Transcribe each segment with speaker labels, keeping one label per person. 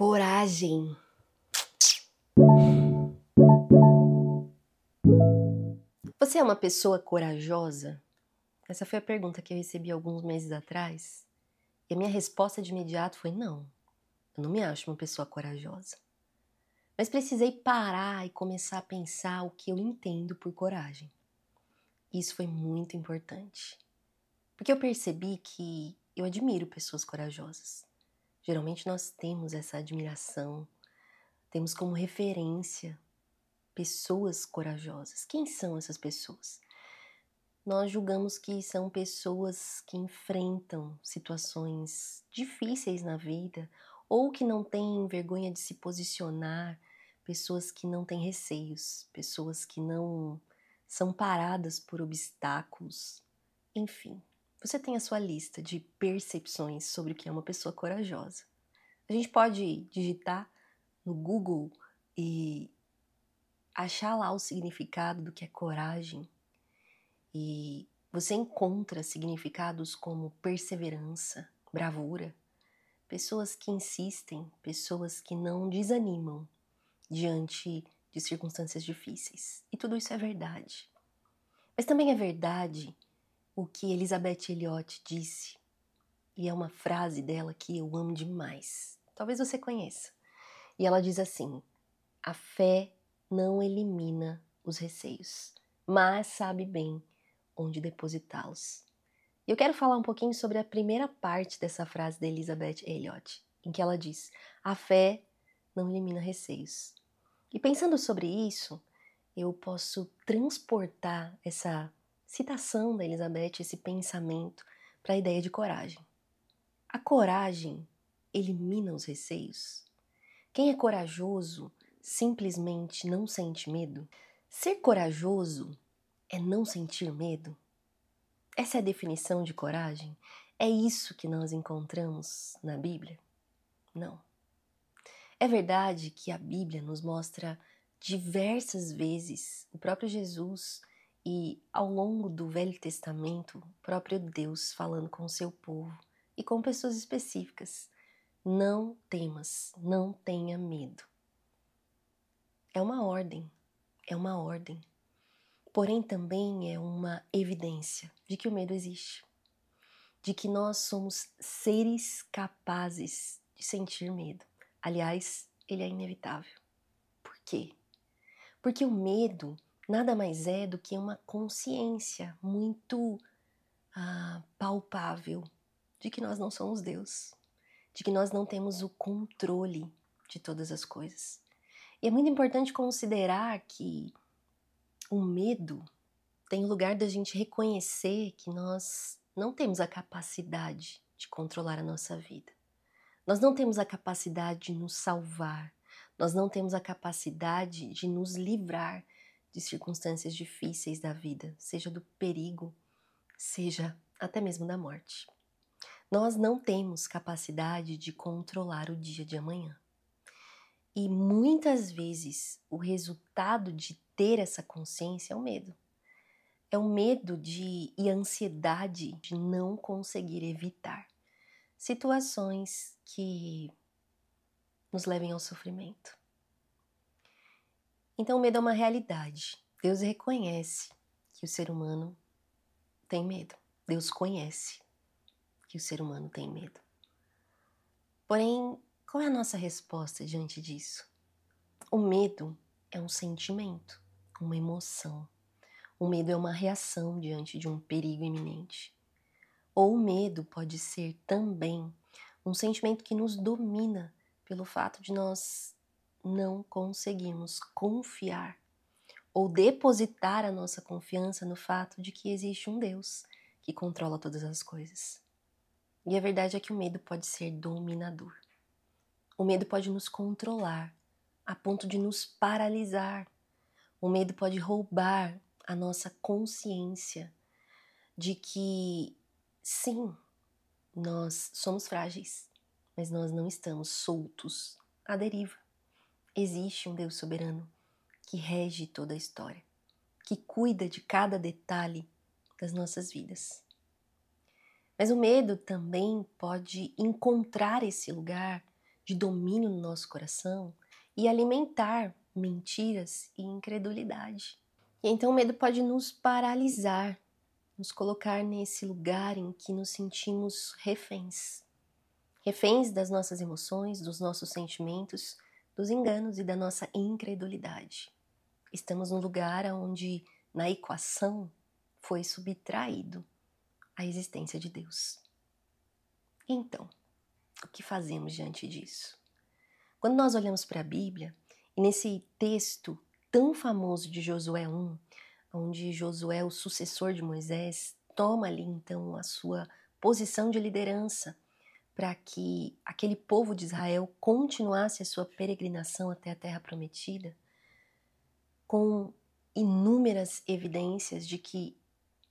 Speaker 1: Coragem. Você é uma pessoa corajosa? Essa foi a pergunta que eu recebi alguns meses atrás. E a minha resposta de imediato foi: não, eu não me acho uma pessoa corajosa. Mas precisei parar e começar a pensar o que eu entendo por coragem. Isso foi muito importante. Porque eu percebi que eu admiro pessoas corajosas. Geralmente nós temos essa admiração, temos como referência pessoas corajosas. Quem são essas pessoas? Nós julgamos que são pessoas que enfrentam situações difíceis na vida ou que não têm vergonha de se posicionar, pessoas que não têm receios, pessoas que não são paradas por obstáculos, enfim. Você tem a sua lista de percepções sobre o que é uma pessoa corajosa. A gente pode digitar no Google e achar lá o significado do que é coragem. E você encontra significados como perseverança, bravura, pessoas que insistem, pessoas que não desanimam diante de circunstâncias difíceis. E tudo isso é verdade. Mas também é verdade o que Elizabeth Elliot disse, e é uma frase dela que eu amo demais. Talvez você conheça. E ela diz assim: a fé não elimina os receios, mas sabe bem onde depositá-los. Eu quero falar um pouquinho sobre a primeira parte dessa frase da Elizabeth Elliot, em que ela diz: a fé não elimina receios. E pensando sobre isso, eu posso transportar essa citação da Elizabeth, esse pensamento, para a ideia de coragem. A coragem elimina os receios? Quem é corajoso simplesmente não sente medo? Ser corajoso é não sentir medo? Essa é a definição de coragem? É isso que nós encontramos na Bíblia? Não. É verdade que a Bíblia nos mostra diversas vezes o próprio Jesus e ao longo do Velho Testamento, próprio Deus falando com o seu povo e com pessoas específicas. Não temas, não tenha medo. É uma ordem, é uma ordem. Porém, também é uma evidência de que o medo existe, de que nós somos seres capazes de sentir medo. Aliás, ele é inevitável. Por quê? Porque o medo nada mais é do que uma consciência muito ah, palpável de que nós não somos Deus, de que nós não temos o controle de todas as coisas. E é muito importante considerar que o medo tem o lugar da gente reconhecer que nós não temos a capacidade de controlar a nossa vida. Nós não temos a capacidade de nos salvar, nós não temos a capacidade de nos livrar de circunstâncias difíceis da vida, seja do perigo, seja até mesmo da morte. Nós não temos capacidade de controlar o dia de amanhã. E muitas vezes o resultado de ter essa consciência é o medo. É o medo de e a ansiedade de não conseguir evitar situações que nos levem ao sofrimento. Então, o medo é uma realidade. Deus reconhece que o ser humano tem medo. Deus conhece que o ser humano tem medo. Porém, qual é a nossa resposta diante disso? O medo é um sentimento, uma emoção. O medo é uma reação diante de um perigo iminente. Ou o medo pode ser também um sentimento que nos domina pelo fato de nós não conseguirmos confiar ou depositar a nossa confiança no fato de que existe um Deus que controla todas as coisas. E a verdade é que o medo pode ser dominador. O medo pode nos controlar a ponto de nos paralisar. O medo pode roubar a nossa consciência de que, sim, nós somos frágeis, mas nós não estamos soltos à deriva. Existe um Deus soberano que rege toda a história, que cuida de cada detalhe das nossas vidas. Mas o medo também pode encontrar esse lugar de domínio no nosso coração e alimentar mentiras e incredulidade. E então o medo pode nos paralisar, nos colocar nesse lugar em que nos sentimos reféns. Reféns das nossas emoções, dos nossos sentimentos, dos enganos e da nossa incredulidade. Estamos num lugar onde, na equação, foi subtraído a existência de Deus. Então, o que fazemos diante disso? Quando nós olhamos para a Bíblia, e nesse texto tão famoso de Josué 1, onde Josué, o sucessor de Moisés, toma ali então a sua posição de liderança para que aquele povo de Israel continuasse a sua peregrinação até a terra prometida, com inúmeras evidências de que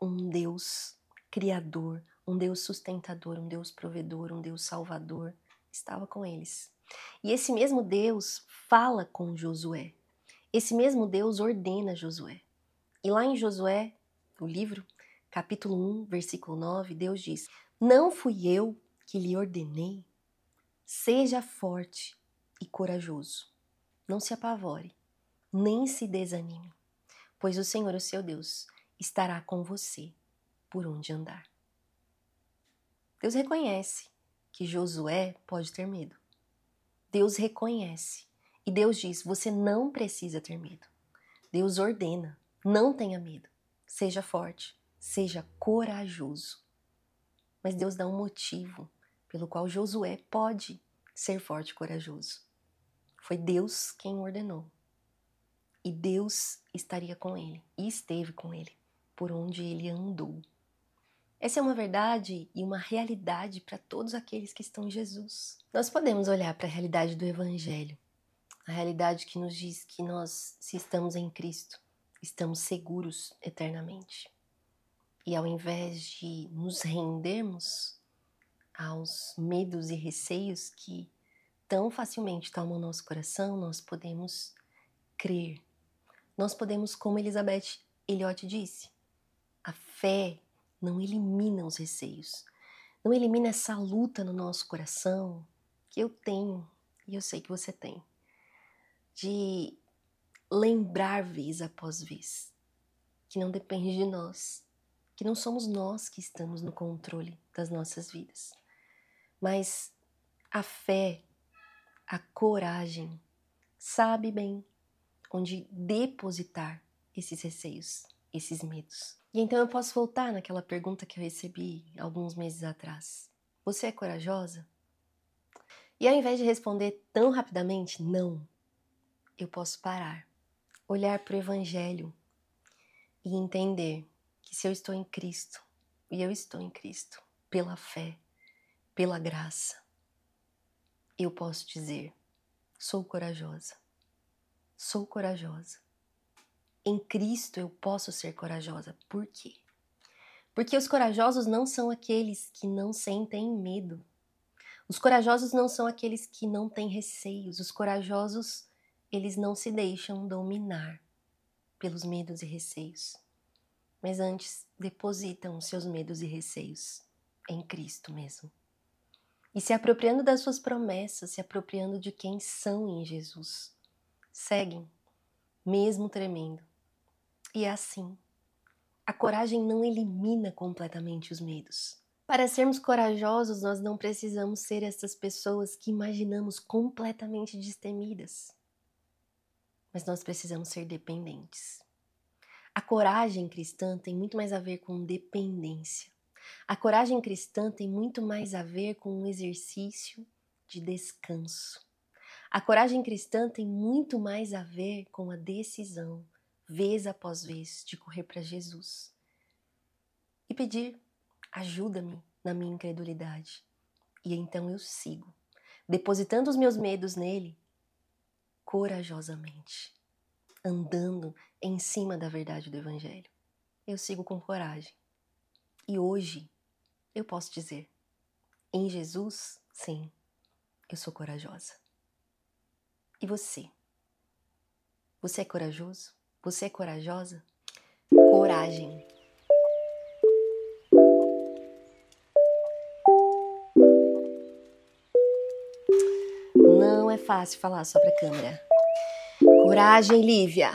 Speaker 1: um Deus criador, um Deus sustentador, um Deus provedor, um Deus salvador estava com eles. E esse mesmo Deus fala com Josué. Esse mesmo Deus ordena Josué. E lá em Josué, o livro, capítulo 1, versículo 9, Deus diz: Não fui eu que lhe ordenei? Seja forte e corajoso. Não se apavore, nem se desanime, pois o Senhor, o seu Deus, estará com você por onde andar. Deus reconhece que Josué pode ter medo. Deus reconhece. E Deus diz: você não precisa ter medo. Deus ordena: não tenha medo. Seja forte, seja corajoso. Mas Deus dá um motivo pelo qual Josué pode ser forte e corajoso. Foi Deus quem ordenou. E Deus estaria com ele, e esteve com ele, por onde ele andou. Essa é uma verdade e uma realidade para todos aqueles que estão em Jesus. Nós podemos olhar para a realidade do Evangelho, a realidade que nos diz que nós, se estamos em Cristo, estamos seguros eternamente. E ao invés de nos rendermos aos medos e receios que tão facilmente tomam nosso coração, nós podemos crer. Nós podemos, como Elizabeth Elliot disse, a fé não elimina os receios, não elimina essa luta no nosso coração que eu tenho e eu sei que você tem, de lembrar vez após vez que não depende de nós, que não somos nós que estamos no controle das nossas vidas, mas a fé, a coragem, sabe bem onde depositar esses receios, esses medos. E então eu posso voltar naquela pergunta que eu recebi alguns meses atrás. Você é corajosa? E ao invés de responder tão rapidamente, não, eu posso parar, olhar para o Evangelho e entender que se eu estou em Cristo, e eu estou em Cristo, pela fé, pela graça, eu posso dizer: sou corajosa, sou corajosa. Em Cristo eu posso ser corajosa. Por quê? Porque os corajosos não são aqueles que não sentem medo. Os corajosos não são aqueles que não têm receios. Os corajosos, eles não se deixam dominar pelos medos e receios. Mas antes depositam seus medos e receios em Cristo mesmo. E se apropriando das suas promessas, se apropriando de quem são em Jesus. Seguem, mesmo tremendo, e é assim. A coragem não elimina completamente os medos. Para sermos corajosos, nós não precisamos ser essas pessoas que imaginamos completamente destemidas. Mas nós precisamos ser dependentes. A coragem cristã tem muito mais a ver com dependência. A coragem cristã tem muito mais a ver com um exercício de descanso. A coragem cristã tem muito mais a ver com a decisão vez após vez, de correr para Jesus e pedir: ajuda-me na minha incredulidade. E então eu sigo, depositando os meus medos nele corajosamente, andando em cima da verdade do Evangelho. Eu sigo com coragem. E hoje eu posso dizer: em Jesus, sim, eu sou corajosa. E você? Você é corajoso? Você é corajosa? Coragem. é fácil falar só pra câmera. Coragem, Lívia!